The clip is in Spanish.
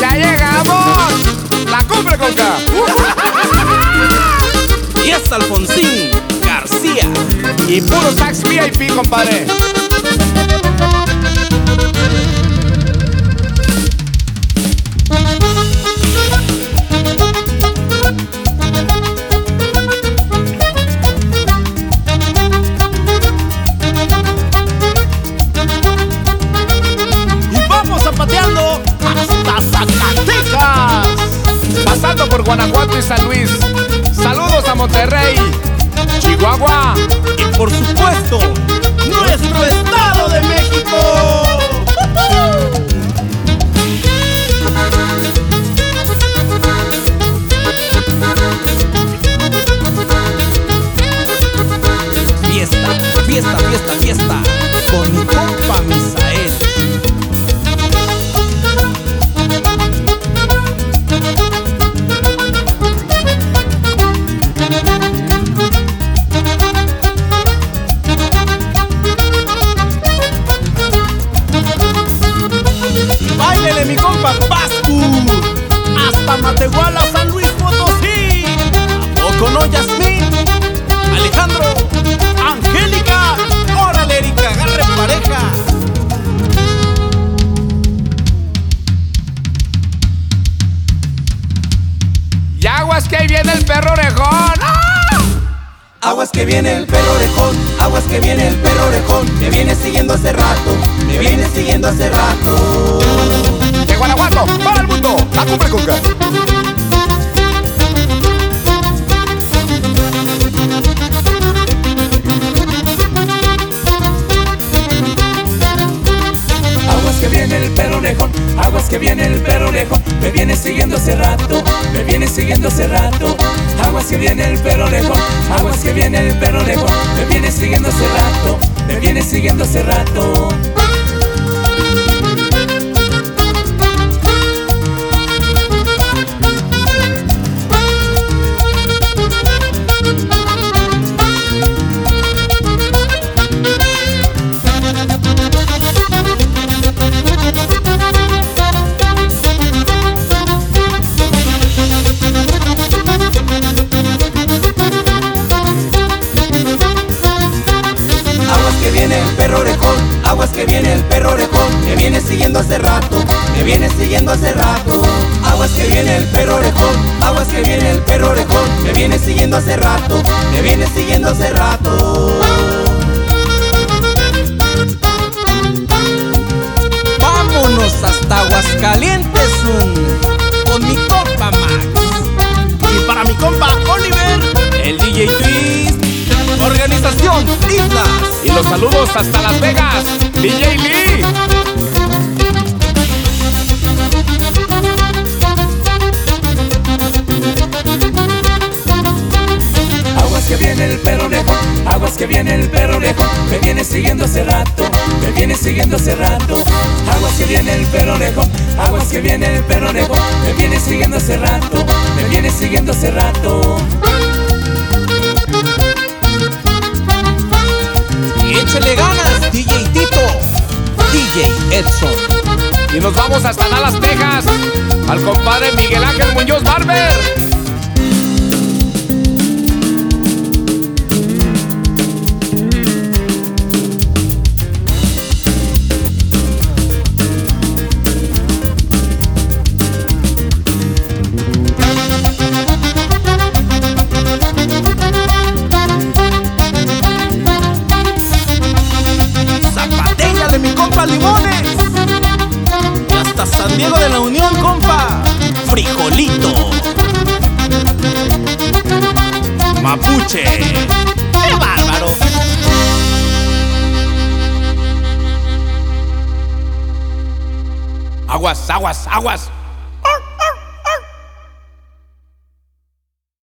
¡Ya llegamos! ¡La cumbre conca! Y es Alfonsín García. Y puro sax VIP, compadre. Mi compa Pascu Hasta Matehuala, San Luis Potosí ¿A poco no, Yasmín? Alejandro Angélica Órale, Erika, agarre pareja Y aguas que ahí viene el perro orejón. ¡Ah! Aguas que viene el perro orejón, aguas que viene el perro orejón, me viene siguiendo hace rato, me viene siguiendo hace rato. Conca. Aguas que viene el perro orejón, aguas que viene el perro me viene siguiendo hace rato, me viene siguiendo hace rato. Aguas que viene el perro orejón, aguas que viene el perro orejón, me viene siguiendo hace rato, me viene siguiendo hace rato. Viene siguiendo hace rato, me viene siguiendo hace rato. Aguas que viene el perro orejón, aguas que viene el perro orejón, me viene siguiendo hace rato, me viene siguiendo hace rato. Vámonos hasta Aguascalientes un, con mi compa Max. Y para mi compa Oliver, el DJ Twist. Organización Islas. Y los saludos hasta Las Vegas, DJ Lee. Que viene el perro orejón, me viene siguiendo hace rato, me viene siguiendo hace rato. Aguas que viene el perro orejón, aguas que viene el perro orejón, me viene siguiendo hace rato, me viene siguiendo hace rato. Y échele ganas, DJ Tito. DJ Edson. Y nos vamos hasta Dallas, Texas, al compadre Miguel Ángel Muñoz Barber. Frijolito. Mapuche. ¡Qué bárbaro! Aguas, aguas, aguas.